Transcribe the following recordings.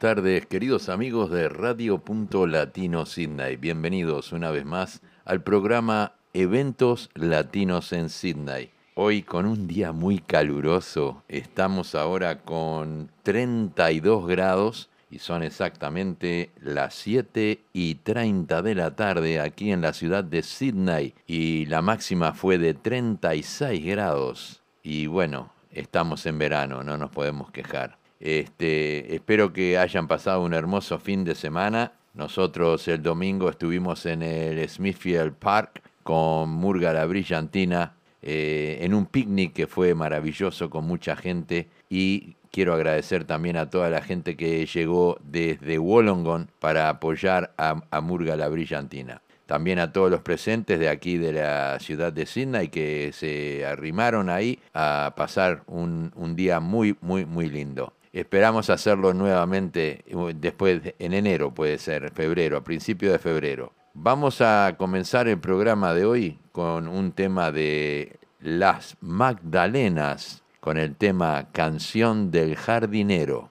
Tardes, queridos amigos de Radio Punto Latino Sydney. Bienvenidos una vez más al programa Eventos Latinos en Sydney. Hoy con un día muy caluroso, estamos ahora con 32 grados y son exactamente las 7 y 30 de la tarde aquí en la ciudad de Sydney y la máxima fue de 36 grados. Y bueno, estamos en verano, no nos podemos quejar. Este, espero que hayan pasado un hermoso fin de semana. Nosotros el domingo estuvimos en el Smithfield Park con Murga la Brillantina eh, en un picnic que fue maravilloso con mucha gente y quiero agradecer también a toda la gente que llegó desde Wollongong para apoyar a, Murga la Brillantina. También a todos los presentes de aquí de la ciudad de Sydney que se arrimaron ahí a pasar un, un día muy, muy, muy lindo. Esperamos hacerlo nuevamente después en enero, puede ser, febrero, a principio de febrero. Vamos a comenzar el programa de hoy con un tema de las Magdalenas, con el tema Canción del Jardinero.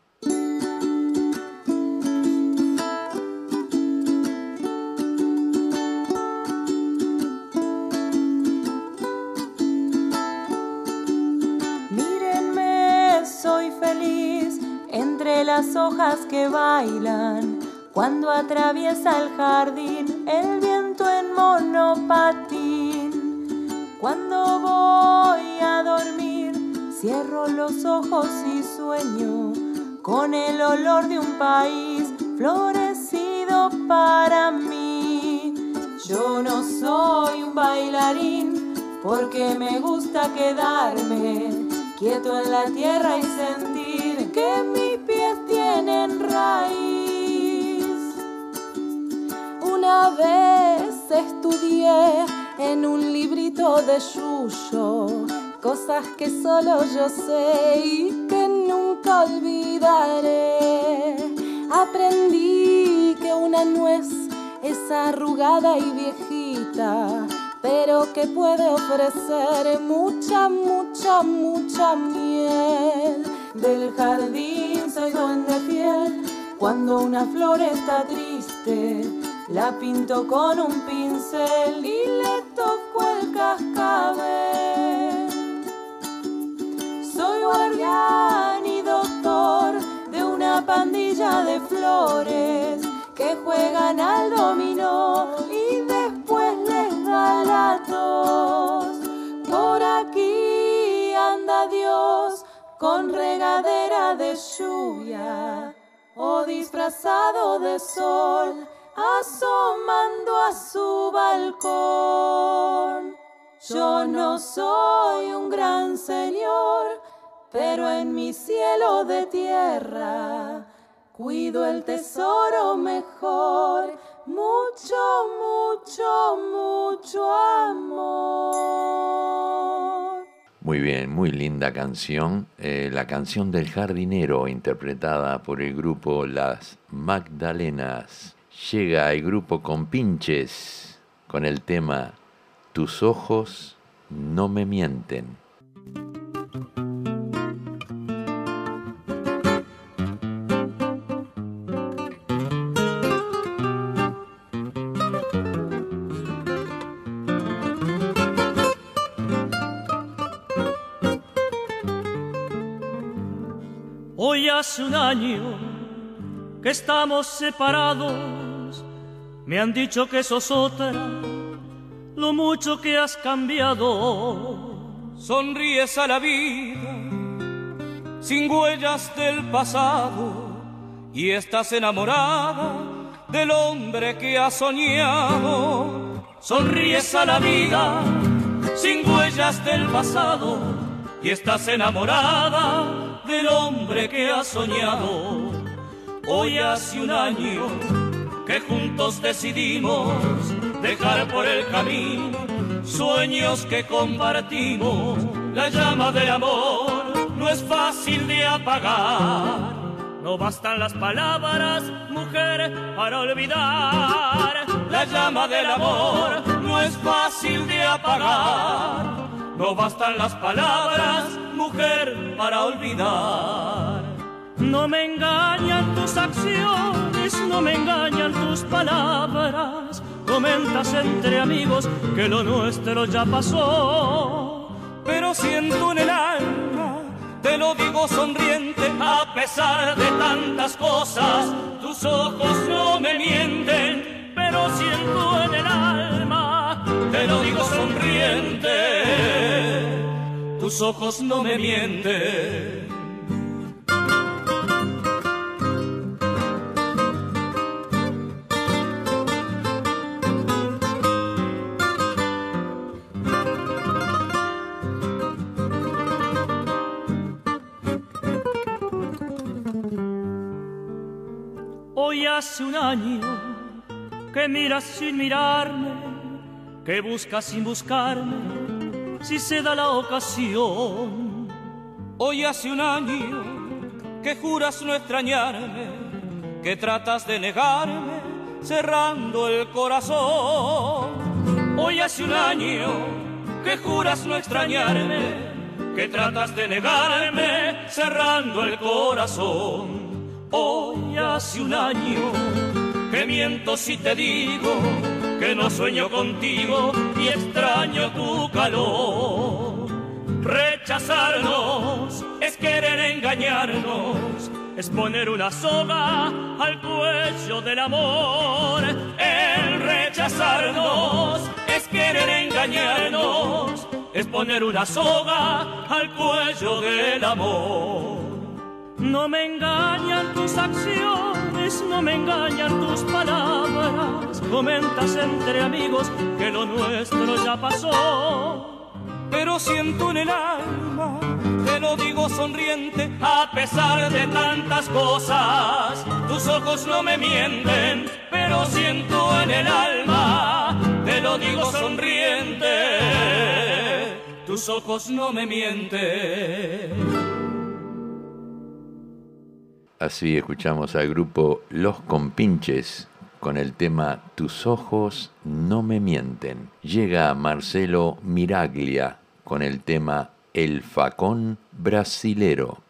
Hojas que bailan cuando atraviesa el jardín el viento en monopatín. Cuando voy a dormir, cierro los ojos y sueño con el olor de un país florecido para mí. Yo no soy un bailarín porque me gusta quedarme quieto en la tierra y sentir que mis tienen raíz. Una vez estudié en un librito de Yuyo cosas que solo yo sé y que nunca olvidaré. Aprendí que una nuez es arrugada y viejita, pero que puede ofrecer mucha, mucha, mucha miel. Del jardín soy duende fiel cuando una flor está triste la pinto con un pincel y le toco el cascabel. Soy guardián y doctor de una pandilla de flores que juegan al dominó y después les da la tos. Con regadera de lluvia o disfrazado de sol asomando a su balcón. Yo no soy un gran señor, pero en mi cielo de tierra cuido el tesoro mejor, mucho, mucho, mucho amor. Muy linda canción. Eh, la canción del jardinero, interpretada por el grupo Las Magdalenas llega el grupo con pinches con el tema Tus ojos no me mienten. Que estamos separados me han dicho que sos otra, lo mucho que has cambiado. Sonríes a la vida, sin huellas del pasado, y estás enamorada del hombre que has soñado. Sonríes a la vida, sin huellas del pasado, y estás enamorada del hombre que has soñado. Hoy hace un año que juntos decidimos dejar por el camino sueños que compartimos. La llama del amor no es fácil de apagar. No bastan las palabras, mujer, para olvidar. La llama del amor no es fácil de apagar. No bastan las palabras, mujer, para olvidar. No me engañan tus acciones, no me engañan tus palabras. Comentas entre amigos que lo nuestro ya pasó. Pero siento en el alma, te lo digo sonriente, a pesar de tantas cosas, tus ojos no me mienten. Pero siento en el alma, te lo digo sonriente, tus ojos no me mienten. hace un año que miras sin mirarme, que buscas sin buscarme, si se da la ocasión. Hoy hace un año que juras no extrañarme, que tratas de negarme, cerrando el corazón. Hoy hace un año que juras no extrañarme, que tratas de negarme, cerrando el corazón. Hoy hace un año que miento si te digo que no sueño contigo y extraño tu calor. Rechazarnos es querer engañarnos, es poner una soga al cuello del amor. El rechazarnos es querer engañarnos, es poner una soga al cuello del amor. No me engañan tus acciones, no me engañan tus palabras. Comentas entre amigos que lo nuestro ya pasó. Pero siento en el alma, te lo digo sonriente, a pesar de tantas cosas. Tus ojos no me mienten, pero siento en el alma, te lo digo sonriente. Tus ojos no me mienten. Así escuchamos al grupo Los Compinches con el tema Tus ojos no me mienten. Llega Marcelo Miraglia con el tema El facón brasilero.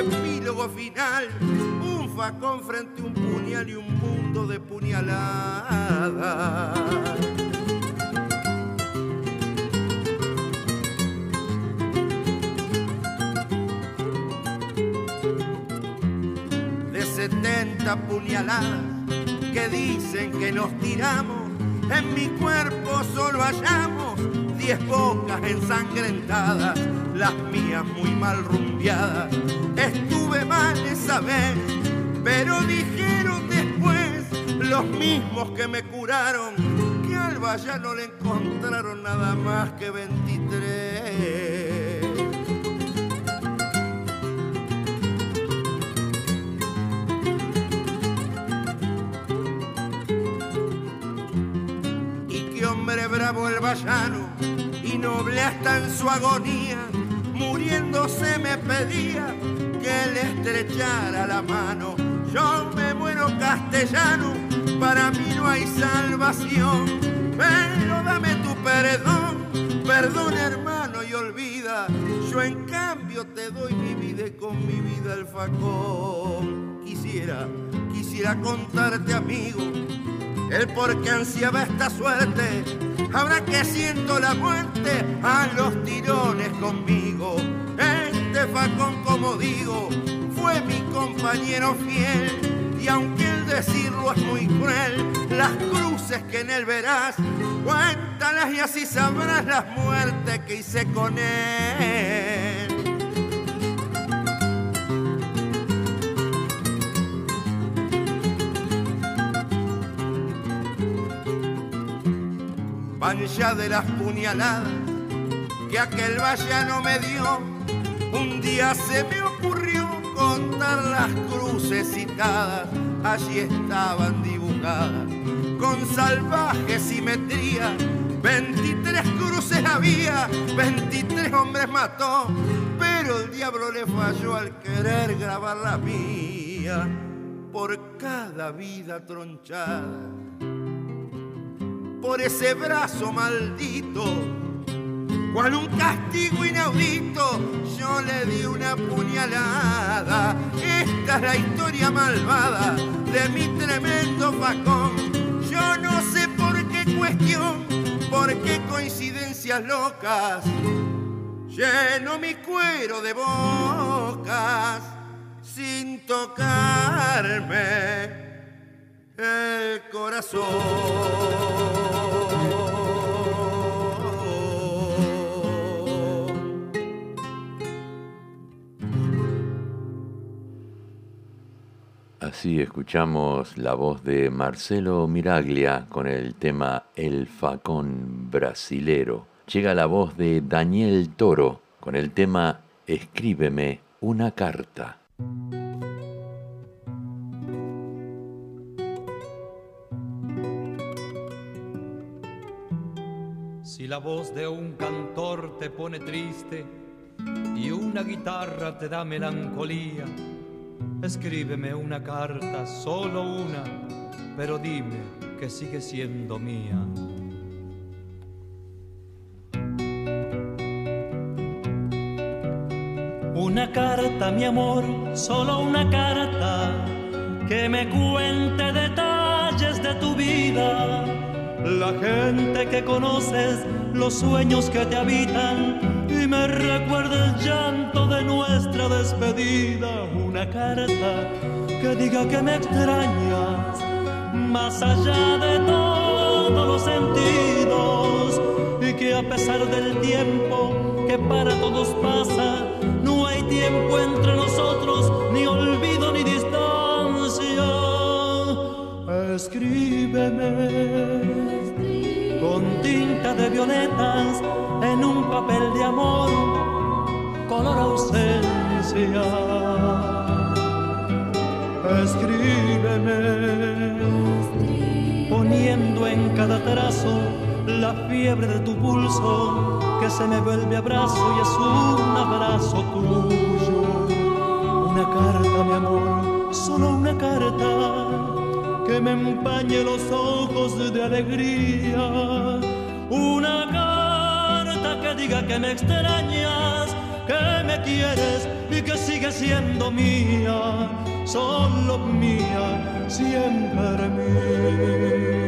Epílogo final, un facón frente a un puñal y un mundo de puñaladas. setenta puñaladas que dicen que nos tiramos. En mi cuerpo solo hallamos diez bocas ensangrentadas, las mías muy mal rumbeadas. Estuve mal esa vez, pero dijeron después los mismos que me curaron que al ya no le encontraron nada más que 23. bravo el vallano y noble hasta en su agonía, muriéndose me pedía que le estrechara la mano. Yo me muero castellano, para mí no hay salvación, pero dame tu perdón, Perdona hermano y olvida, yo en cambio te doy mi vida y con mi vida el facón. Quisiera, quisiera contarte amigo, el por qué ansiaba esta suerte. Habrá que siento la muerte a los tirones conmigo. Facón, como digo, fue mi compañero fiel. Y aunque el decirlo es muy cruel, las cruces que en él verás, cuéntalas y así sabrás las muertes que hice con él. Van ya de las puñaladas que aquel vallano me dio, un día se me ocurrió contar las cruces citadas, allí estaban dibujadas con salvaje simetría. 23 cruces había, 23 hombres mató, pero el diablo le falló al querer grabar la mía por cada vida tronchada, por ese brazo maldito cual un castigo inaudito, yo le di una puñalada. Esta es la historia malvada de mi tremendo facón. Yo no sé por qué cuestión, por qué coincidencias locas. Lleno mi cuero de bocas sin tocarme el corazón. Así escuchamos la voz de Marcelo Miraglia con el tema El Facón Brasilero. Llega la voz de Daniel Toro con el tema Escríbeme una carta. Si la voz de un cantor te pone triste y una guitarra te da melancolía, Escríbeme una carta, solo una, pero dime que sigue siendo mía. Una carta, mi amor, solo una carta que me cuente detalles de tu vida. La gente que conoces, los sueños que te habitan y me recuerda el llanto de nuestra despedida. Una carta que diga que me extrañas, más allá de todos los sentidos, y que a pesar del tiempo que para todos pasa, no hay tiempo entre nosotros, ni olvido ni distancia. Escríbeme de violetas en un papel de amor, color ausencia. Escríbeme, poniendo en cada trazo la fiebre de tu pulso que se me vuelve abrazo y es un abrazo tuyo. Una carta, mi amor, solo una carta que me empañe los ojos de alegría. Una carta que diga que me extrañas, que me quieres y que sigue siendo mía, solo mía, siempre mía.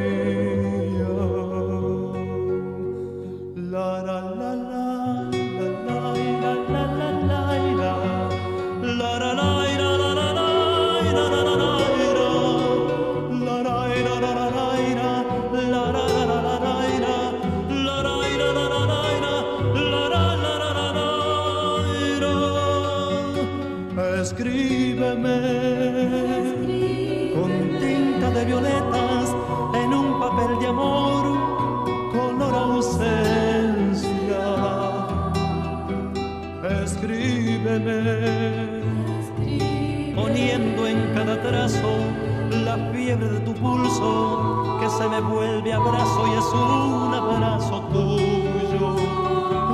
La fiebre de tu pulso que se me vuelve abrazo y es un abrazo tuyo.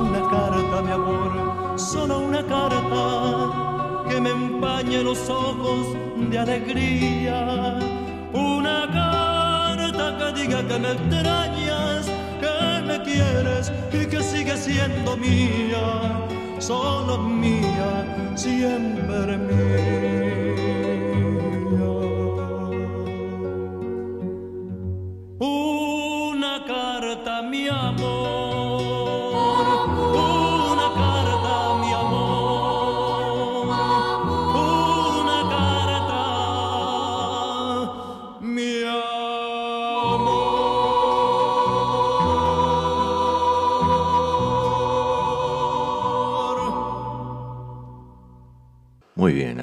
Una carta, mi amor, solo una carta que me empañe los ojos de alegría. Una carta que diga que me extrañas, que me quieres y que sigue siendo mía, solo mía, siempre mía.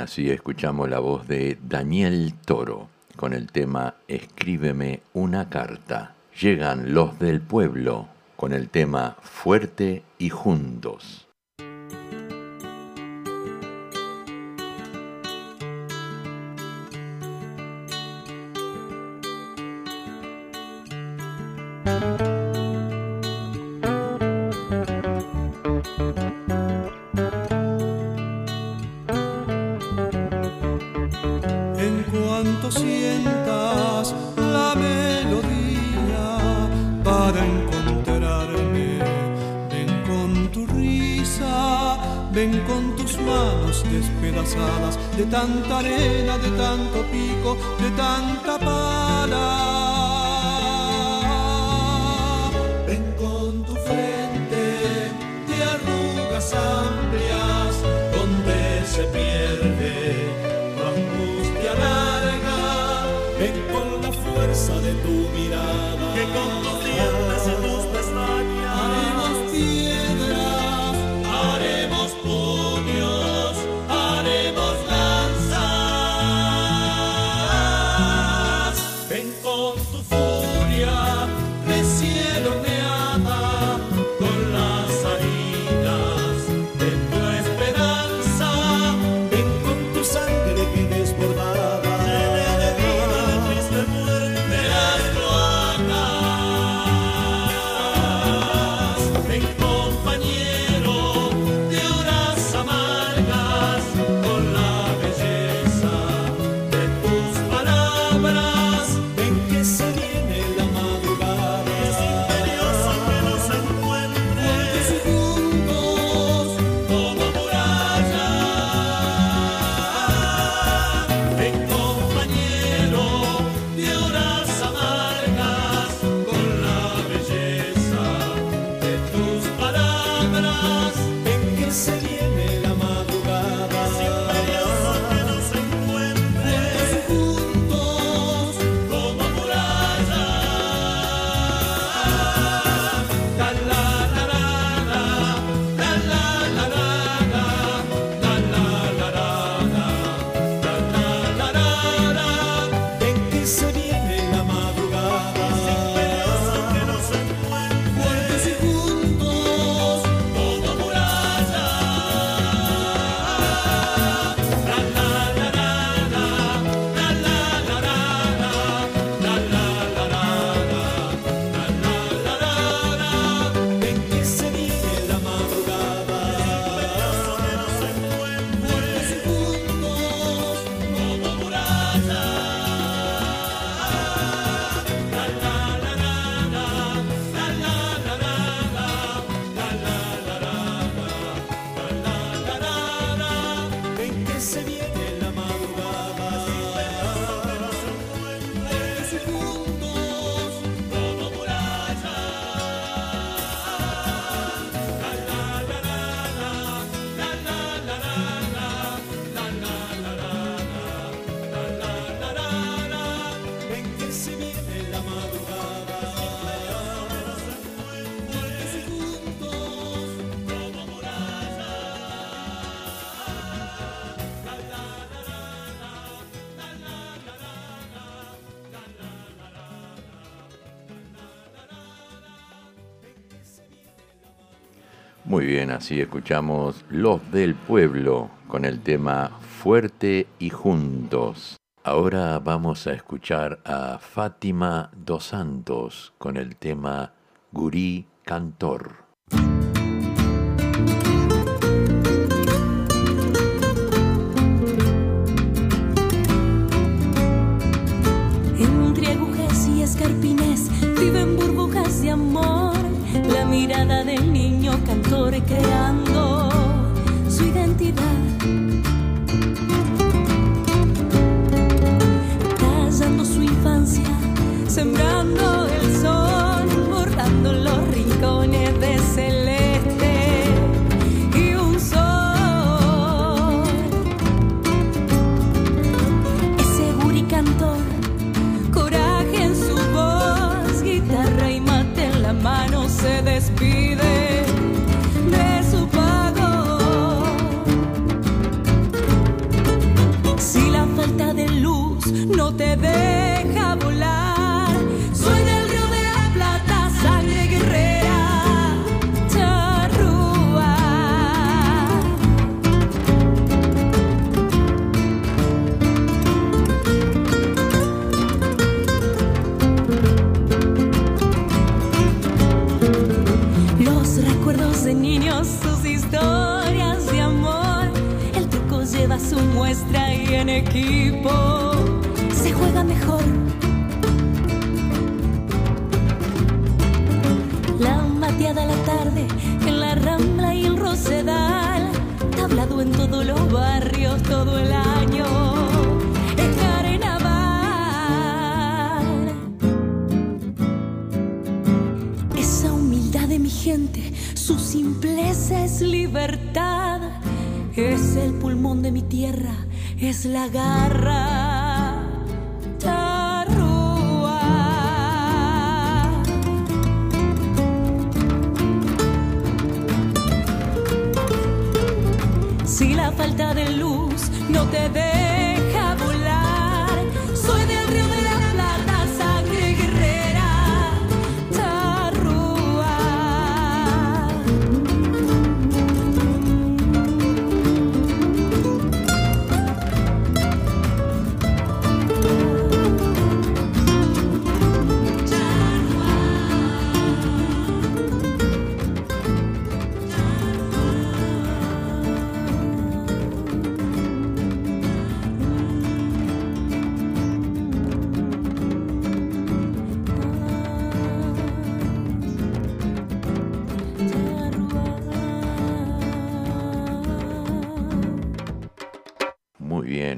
Así escuchamos la voz de Daniel Toro con el tema Escríbeme una carta. Llegan los del pueblo con el tema Fuerte y Juntos. Bien, así escuchamos Los del Pueblo con el tema Fuerte y Juntos. Ahora vamos a escuchar a Fátima dos Santos con el tema Gurí Cantor. Entre agujas y escarpines viven burbujas de amor la mirada cantor creando su identidad. Callando su infancia, sembrando el sol, borrando los rincones de celeste y un sol. Es seguro y cantor, coraje en su voz, guitarra y mate en la mano se despide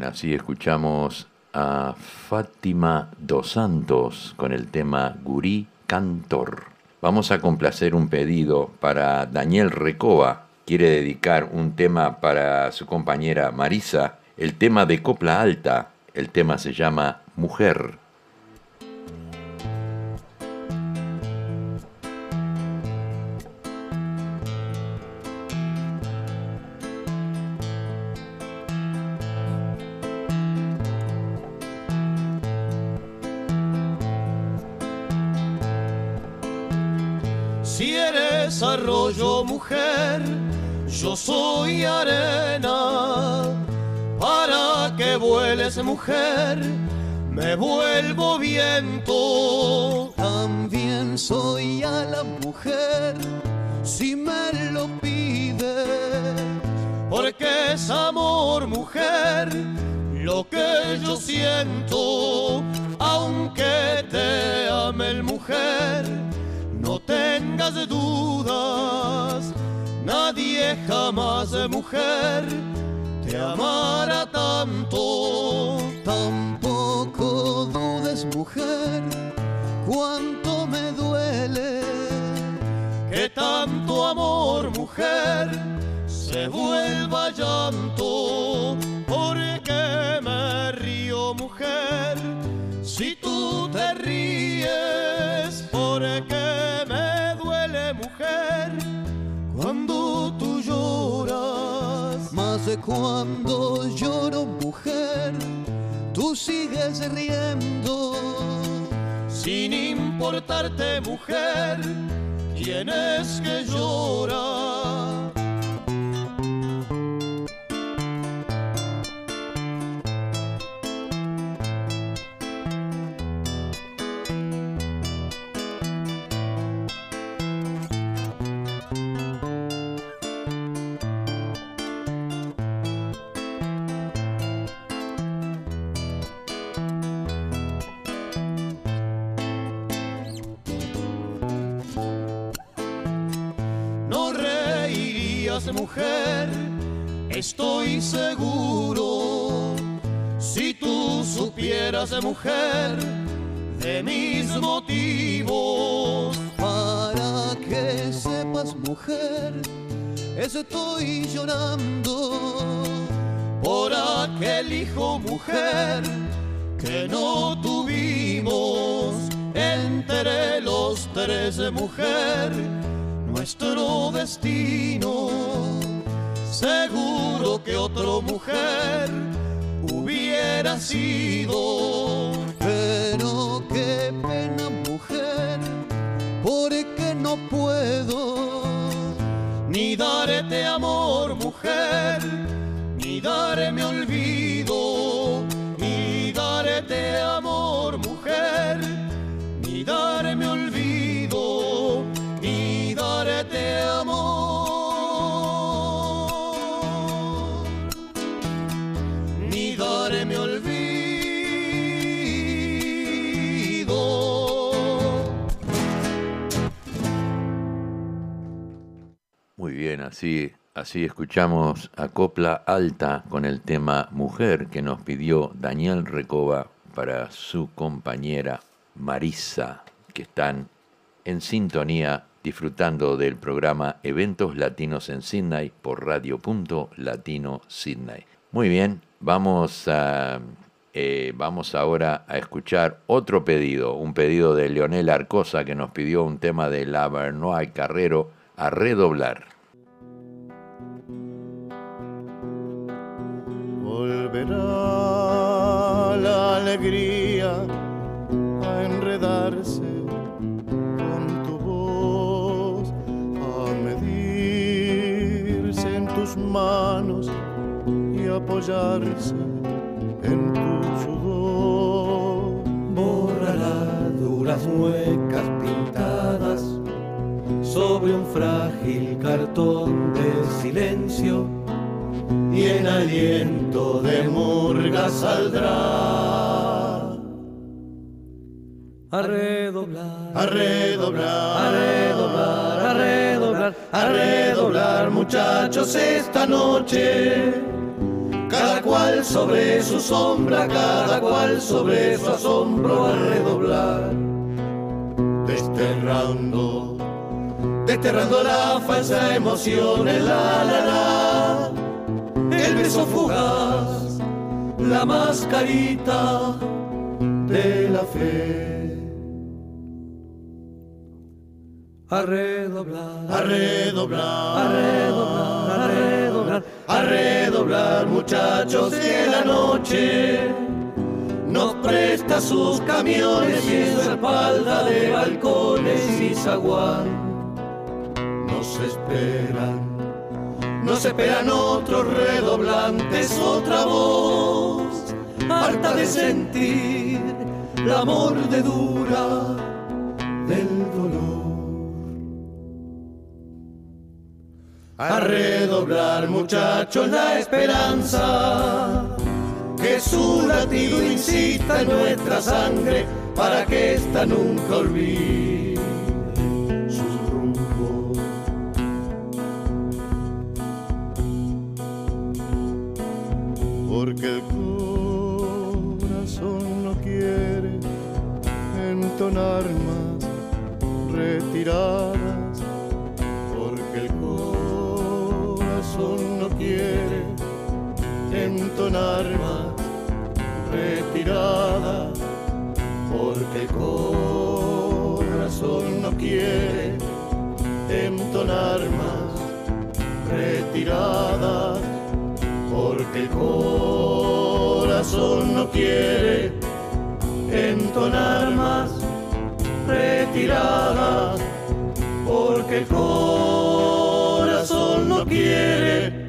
así escuchamos a Fátima Dos Santos con el tema Gurí Cantor. Vamos a complacer un pedido para Daniel Recoba. Quiere dedicar un tema para su compañera Marisa, el tema de Copla Alta. El tema se llama Mujer. Yo soy arena. Para que vueles mujer, me vuelvo viento. También soy a la mujer, si me lo pide. Porque es amor mujer, lo que yo siento. Aunque te ame mujer, no tengas dudas, nadie jamás de mujer te amará tanto. Tampoco dudes, mujer, cuánto me duele que tanto amor, mujer, se vuelva llanto. Porque me río, mujer, si tú te ríes, porque de cuando lloro, mujer, tú sigues riendo. Sin importarte, mujer, quién es que llora. Supieras, mujer, de mis motivos, para que sepas, mujer, estoy llorando por aquel hijo, mujer, que no tuvimos entre los tres, mujer nuestro destino. Seguro que otra mujer hubiera sido, pero qué pena mujer, porque no puedo ni darte amor mujer, ni darme olvido, ni darte amor así, así escuchamos a Copla Alta con el tema Mujer que nos pidió Daniel Recoba para su compañera Marisa, que están en sintonía disfrutando del programa Eventos Latinos en Sydney por Radio Punto Latino Sydney. Muy bien, vamos a eh, vamos ahora a escuchar otro pedido, un pedido de Leonel Arcosa que nos pidió un tema de la Bernoy Carrero a redoblar. Volverá la alegría a enredarse con tu voz, a medirse en tus manos y apoyarse en tu sudor. borrará duras muecas pintadas sobre un frágil cartón de silencio y en aliento de murga saldrá a redoblar, A redoblar, a redoblar, a redoblar, a redoblar, muchachos, esta noche. Cada cual sobre su sombra, cada cual sobre su asombro, a redoblar. Desterrando, desterrando la falsa emoción, la la la. El beso fugaz, la mascarita de la fe. A redoblar, a redoblar, a redoblar, a redoblar, a redoblar, muchachos, que la noche nos presta sus camiones y su espalda de balcones y zaguán. Nos esperan, nos esperan otros redoblantes, otra voz, harta de sentir la mordedura del dolor. A redoblar, muchachos, la esperanza. Que su latido incita en nuestra sangre para que esta nunca olvide porque el corazón no quiere entonar más retiradas, porque el corazón no quiere entonar más retiradas, porque el corazón no quiere entonar más retiradas porque el corazón no quiere entonar más retirada, porque el corazón no quiere.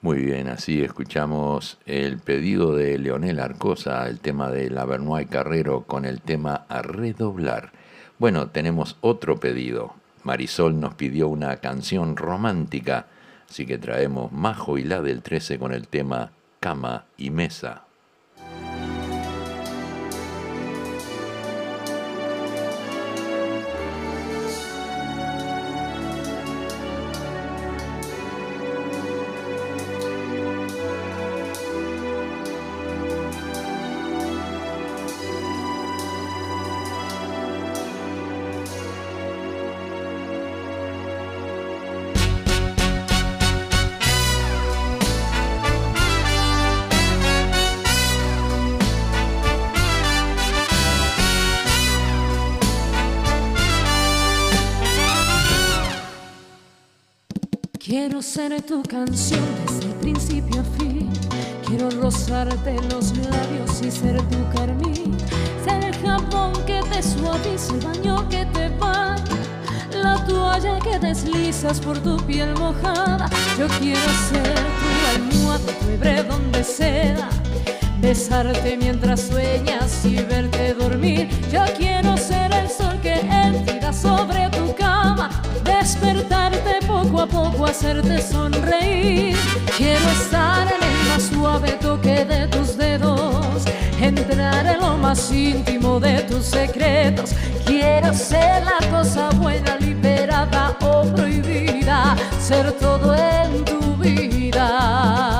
Muy bien, así escuchamos el pedido de Leonel Arcosa, el tema de la Bernoy Carrero con el tema a redoblar. Bueno, tenemos otro pedido. Marisol nos pidió una canción romántica, así que traemos Majo y la del 13 con el tema Cama y Mesa. Quiero ser tu canción desde el principio a fin. Quiero rozarte los labios y ser tu carmín. Ser el jabón que te suaviza, el baño que te baña. La toalla que deslizas por tu piel mojada. Yo quiero ser tu almohada, tu hebredón de seda. Besarte mientras sueñas y verte dormir. Yo quiero ser el sol que entra sobre tu cama. Despertarte poco a poco, hacerte sonreír. Quiero estar en el más suave toque de tus dedos. Entrar en lo más íntimo de tus secretos. Quiero ser la cosa buena, liberada o prohibida. Ser todo en tu vida.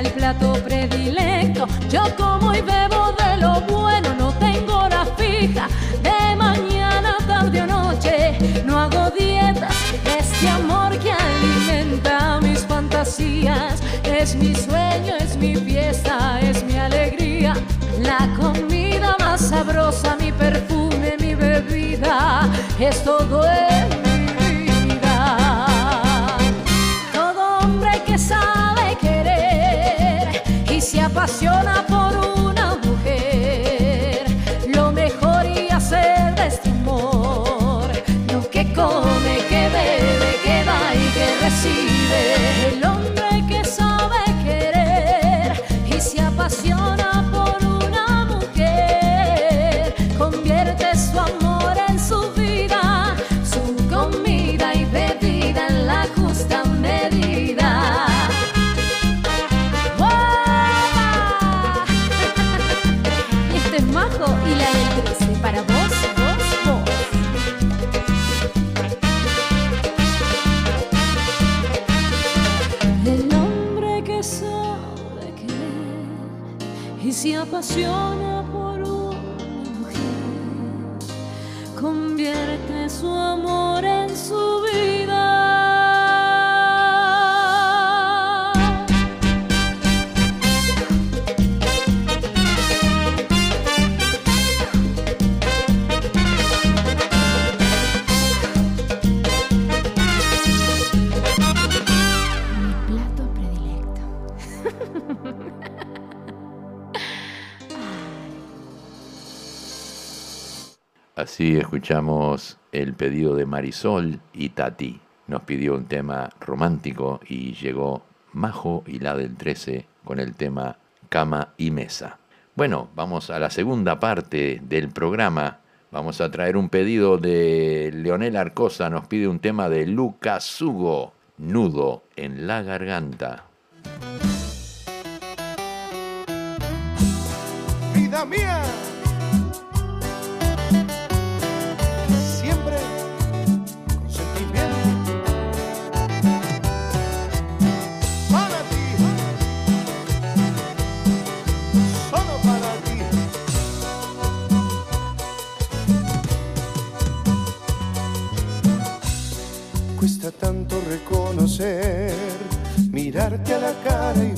El plato predilecto. Yo como y bebo de lo bueno, no tengo hora fija. De mañana, tarde o noche, no hago dietas. Este amor que alimenta mis fantasías es mi sueño, es mi fiesta, es mi alegría. La comida más sabrosa, mi perfume, mi bebida, es todo en escuchamos el pedido de Marisol y Tati. Nos pidió un tema romántico y llegó Majo y la del 13 con el tema Cama y Mesa. Bueno, vamos a la segunda parte del programa. Vamos a traer un pedido de Leonel Arcosa. Nos pide un tema de Lucas Hugo, Nudo en la Garganta. vida mía. Cara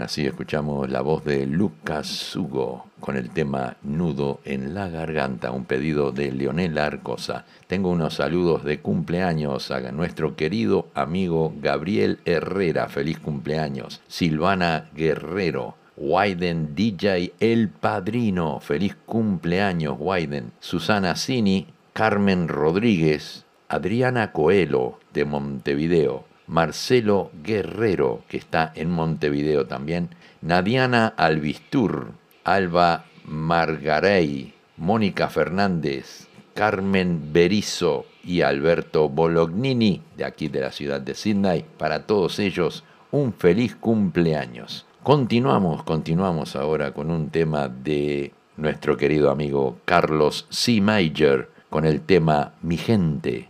así escuchamos la voz de Lucas Hugo con el tema Nudo en la Garganta, un pedido de Leonel Arcosa. Tengo unos saludos de cumpleaños a nuestro querido amigo Gabriel Herrera, feliz cumpleaños. Silvana Guerrero, Wyden DJ El Padrino, feliz cumpleaños Wyden. Susana Cini, Carmen Rodríguez, Adriana Coelho de Montevideo, Marcelo Guerrero, que está en Montevideo también, Nadiana Albistur, Alba Margarey, Mónica Fernández, Carmen Berizo y Alberto Bolognini, de aquí de la ciudad de Sydney. Para todos ellos, un feliz cumpleaños. Continuamos, continuamos ahora con un tema de nuestro querido amigo Carlos C. Mayer, con el tema Mi gente.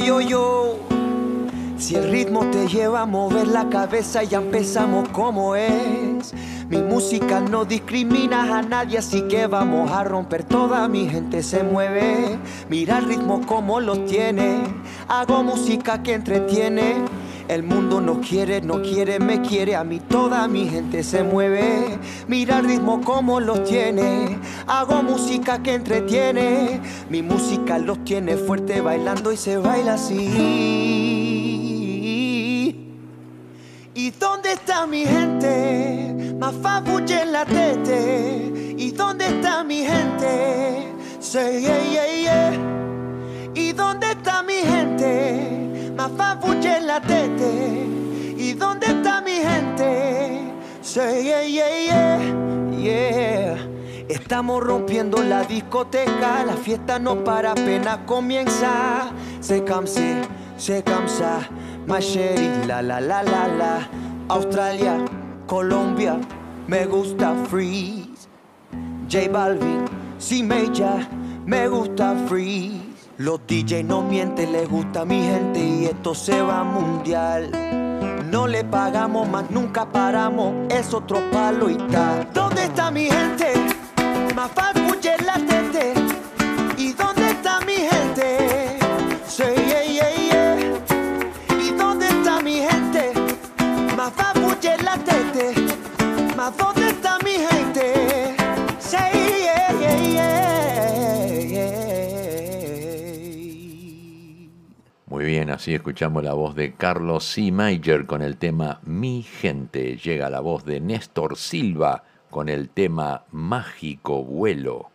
Yo, yo. Si el ritmo te lleva a mover la cabeza, ya empezamos como es. Mi música no discrimina a nadie, así que vamos a romper toda mi gente se mueve. Mira el ritmo como lo tiene. Hago música que entretiene. El mundo no quiere, no quiere, me quiere, a mí toda mi gente se mueve. Mira el ritmo como los tiene, hago música que entretiene. Mi música los tiene fuerte bailando y se baila así. ¿Y dónde está mi gente? Más fabuche en la tete. ¿Y dónde está mi gente? Say yeah, yeah, yeah. ¿Y dónde está mi gente? Más en la tete. ¿Y dónde está mi gente? Say yeah, yeah, yeah, yeah. Estamos rompiendo la discoteca, la fiesta no para apenas comienza. C'est comme si, c'est comme ça, ma chérie, la la la la la. Australia, Colombia, me gusta freeze. J Balvin, Major, me gusta freeze. Los DJ no mienten, les gusta mi gente y esto se va mundial. No le pagamos más, nunca paramos, es otro palo y tal. ¿Dónde está mi gente? Más la tete. ¿Y dónde está mi gente? Say yeah, yeah. ¿Y dónde está mi gente? Más la tete. Más dónde así escuchamos la voz de Carlos C. Mayer con el tema Mi Gente. Llega la voz de Néstor Silva con el tema Mágico Vuelo.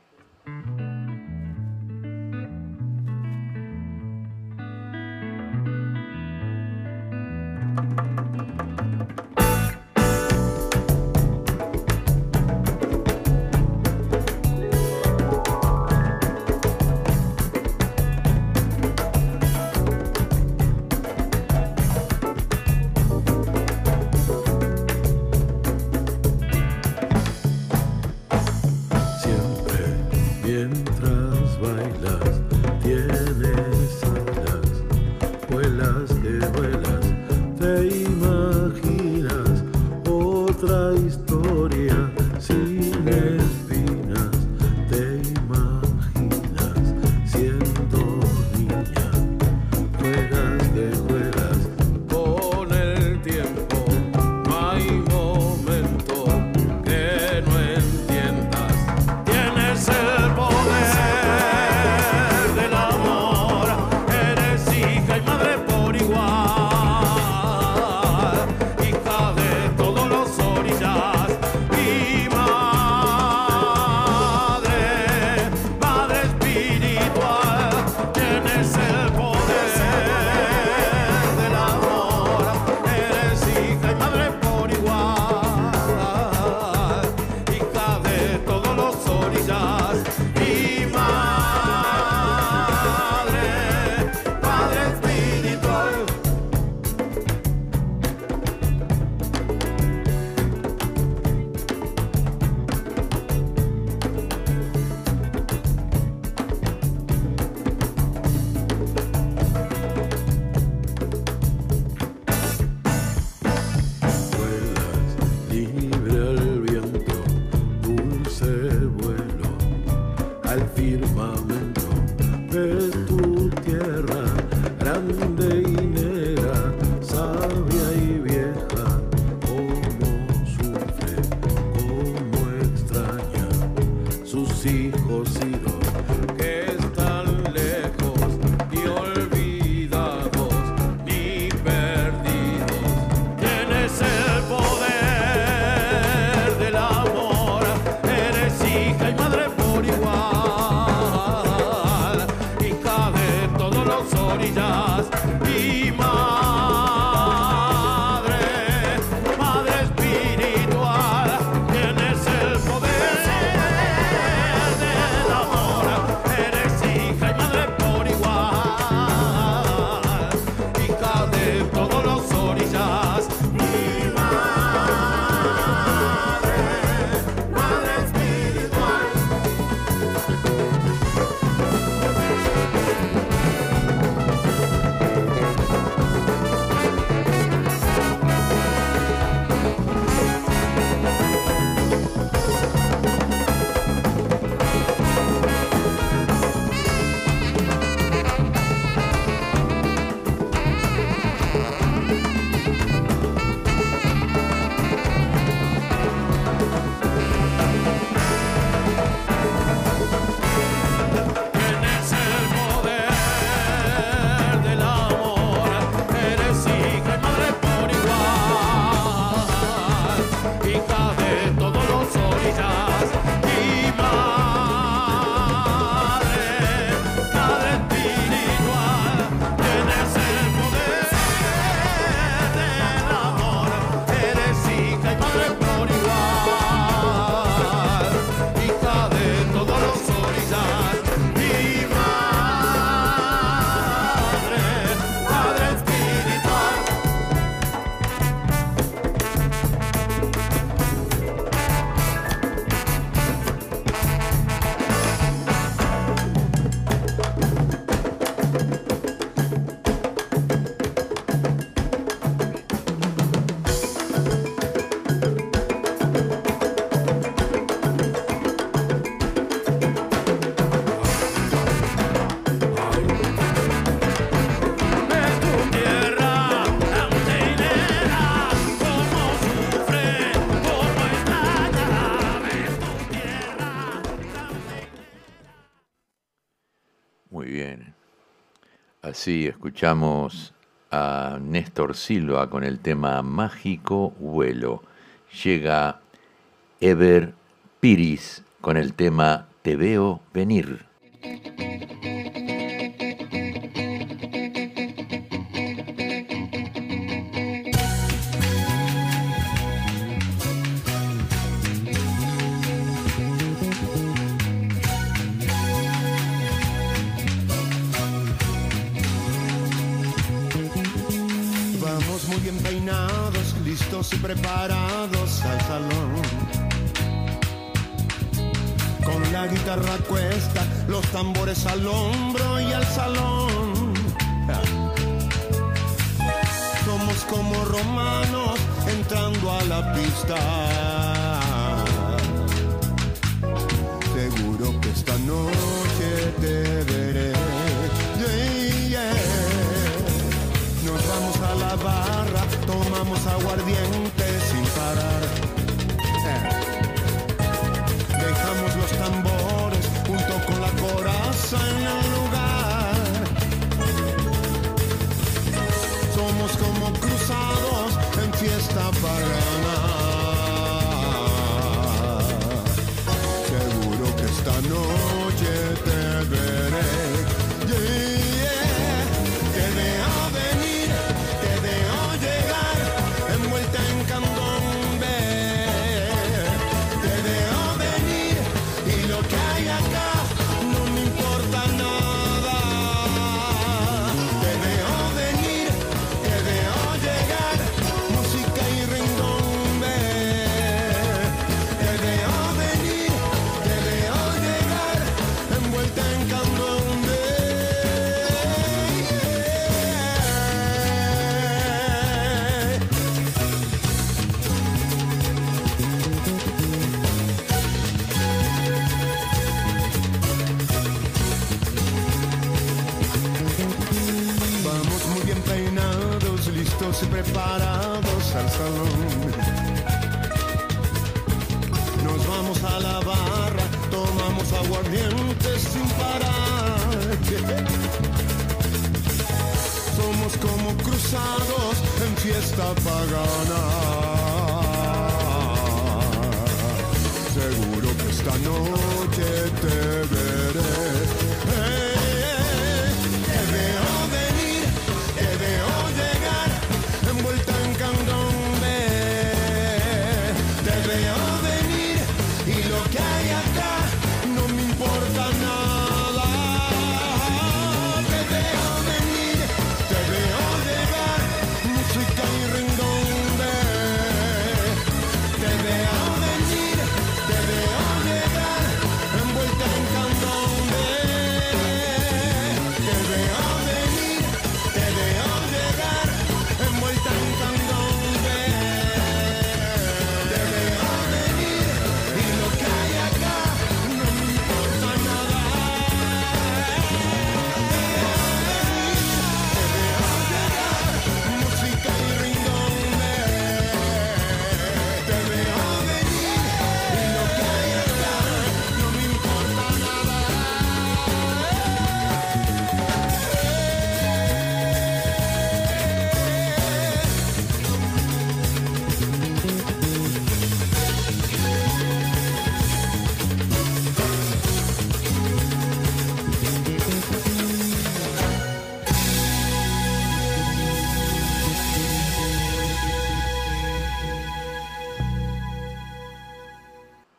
Así escuchamos a Néstor Silva con el tema Mágico Vuelo. Llega Ever Piris con el tema Te veo venir. Al. Nos vamos a la barra, tomamos aguardiente sin parar. Somos como cruzados en fiesta pagana.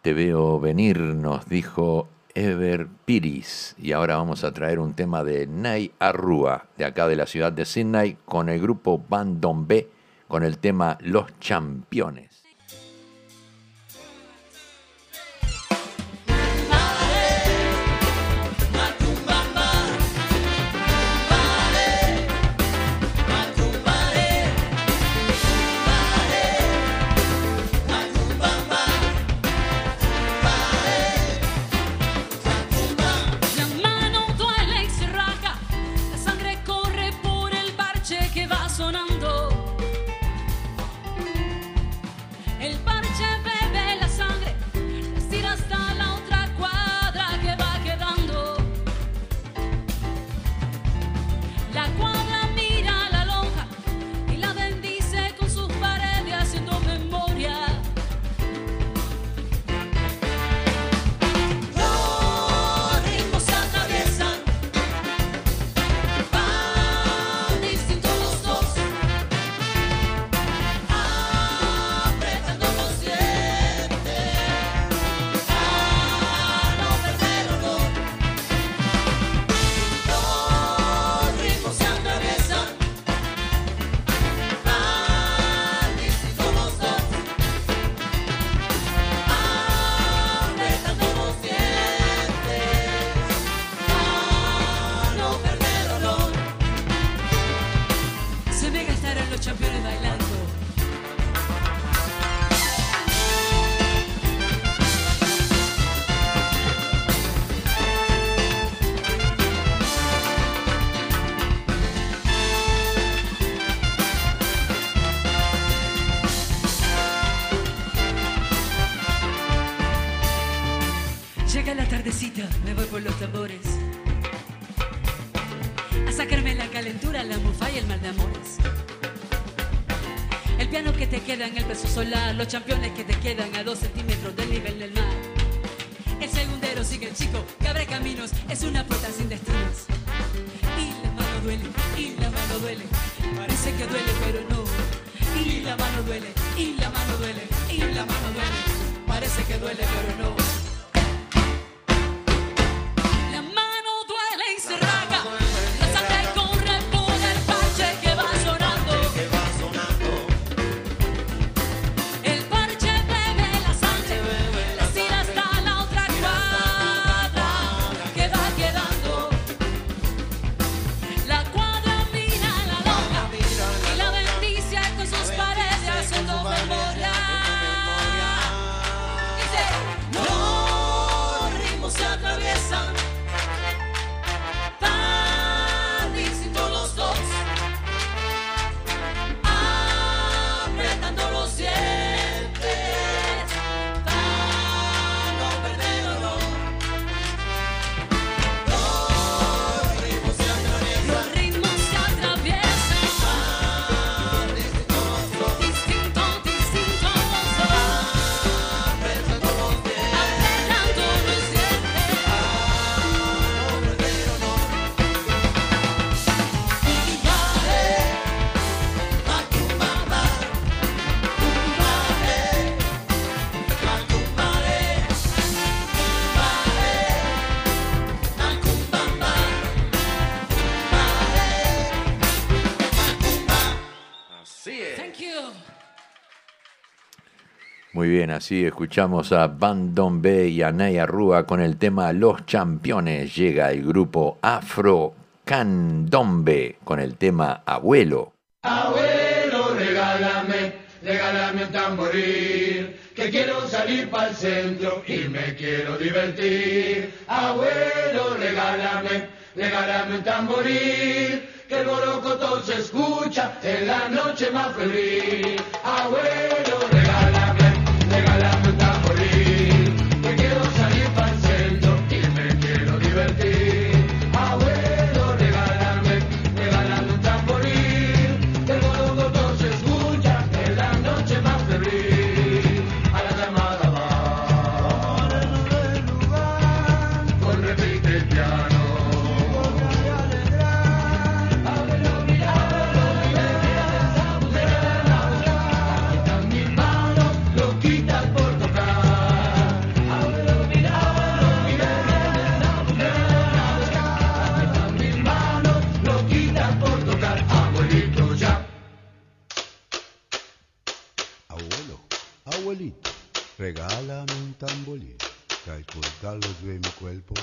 Te veo venir, nos dijo Ever Piris. Y ahora vamos a traer un tema de Nay Arrua, de acá de la ciudad de Sydney, con el grupo Bandon B, con el tema Los Championes. La mufa y el mal de amores. El piano que te queda en el peso solar, los championes que te quedan a dos centímetros del nivel del mar. El segundero sigue el chico, que abre caminos, es una puerta sin destinos. Y la mano duele, y la mano duele, parece que duele pero no. Y la mano duele, y la mano duele, y la mano duele, parece que duele pero no. Bien, así escuchamos a Bandon B y a Naya Rúa con el tema Los Championes. Llega el grupo Afro Candombe con el tema Abuelo. Abuelo, regálame, regálame un tamboril, que quiero salir para el centro y me quiero divertir. Abuelo, regálame, regálame un tamboril, que el todo se escucha en la noche más febril. Abuelo, regálame un tambolín, que al colgarlo yo en mi cuerpo,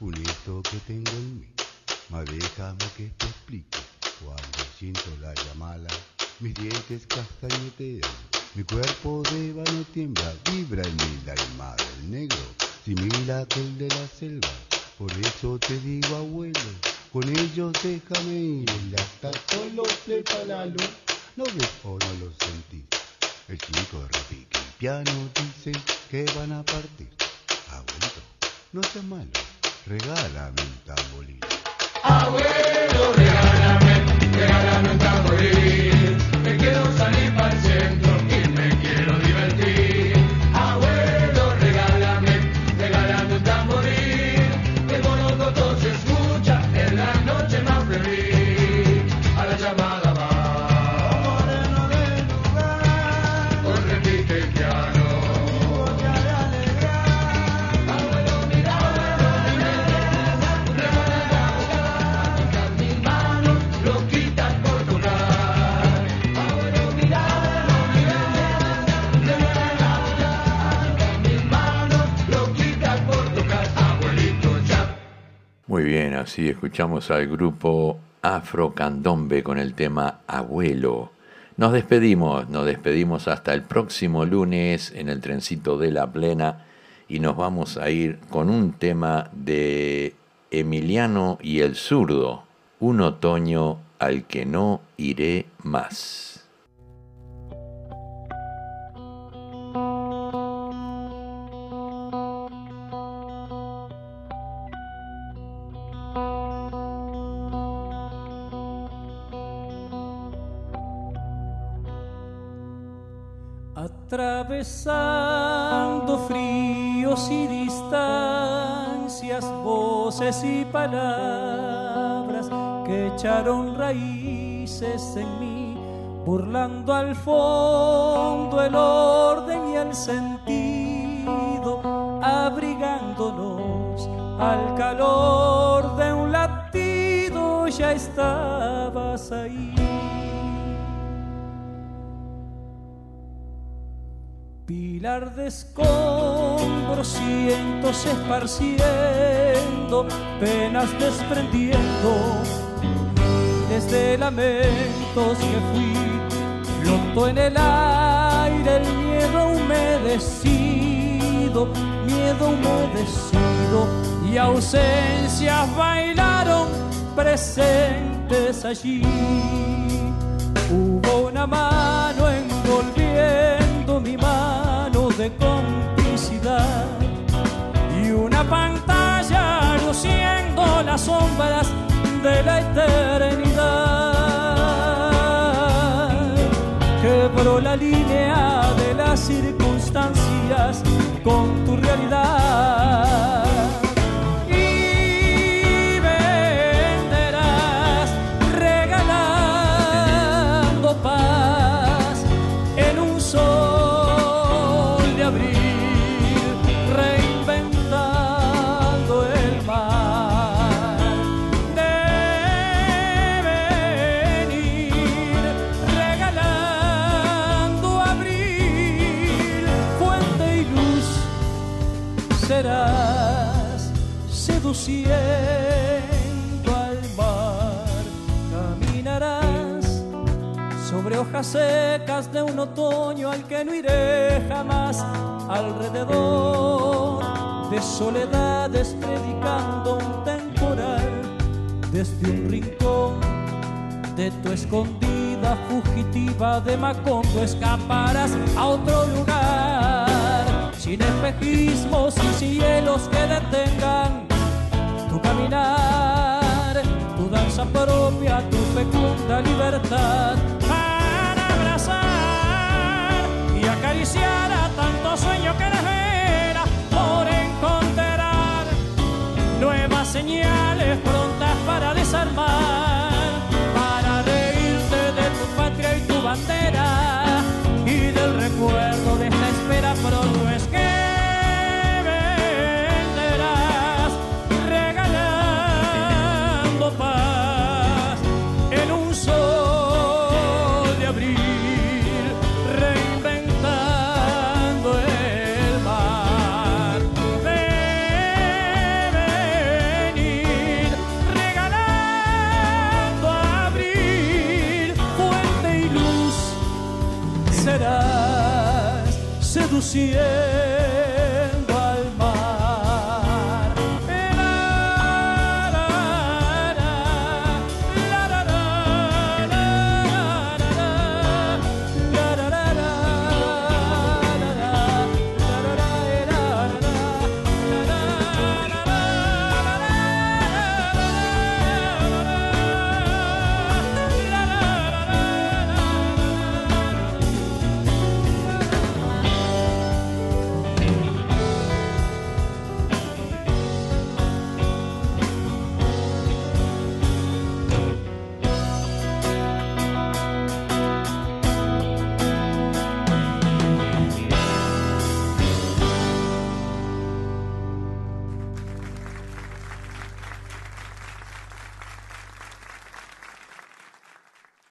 un hito que tengo en mí. Mas déjame que te explique, cuando siento la llamada, mis dientes castañetean, mi cuerpo de vano tiembla, vibra en mí la mar, el negro, simila aquel de la selva. Por eso te digo, abuelo, con ellos déjame ir, hasta solo prepáralo, no ves o no lo sentís. El chico repique el piano, dice que van a partir. Abuelito, no seas malo, regálame un tambolín. Abuelo, regálame, regálame un tamboril, Muy bien, así escuchamos al grupo Afro Candombe con el tema Abuelo. Nos despedimos, nos despedimos hasta el próximo lunes en el trencito de la plena y nos vamos a ir con un tema de Emiliano y el zurdo, un otoño al que no iré más. Atravesando fríos y distancias, voces y palabras que echaron raíces en mí, burlando al fondo el orden y el sentido, abrigándonos al calor de un latido, ya estabas ahí. Pilar de escombros, cientos esparciendo, penas desprendiendo, desde lamentos que fui, flotó en el aire el miedo humedecido, miedo humedecido, y ausencias bailaron presentes allí. Hubo una mano envolviendo mi mano de complicidad y una pantalla luciendo las sombras de la eternidad. Quebró la línea de las circunstancias con tu realidad. Hojas secas de un otoño al que no iré jamás. Alrededor de soledades predicando un temporal. Desde un rincón de tu escondida fugitiva de Macondo escaparás a otro lugar. Sin espejismos y cielos que detengan tu caminar, tu danza propia, tu fecunda libertad tanto sueño que desvela por encontrar nuevas señales prontas para desarmar, cielo.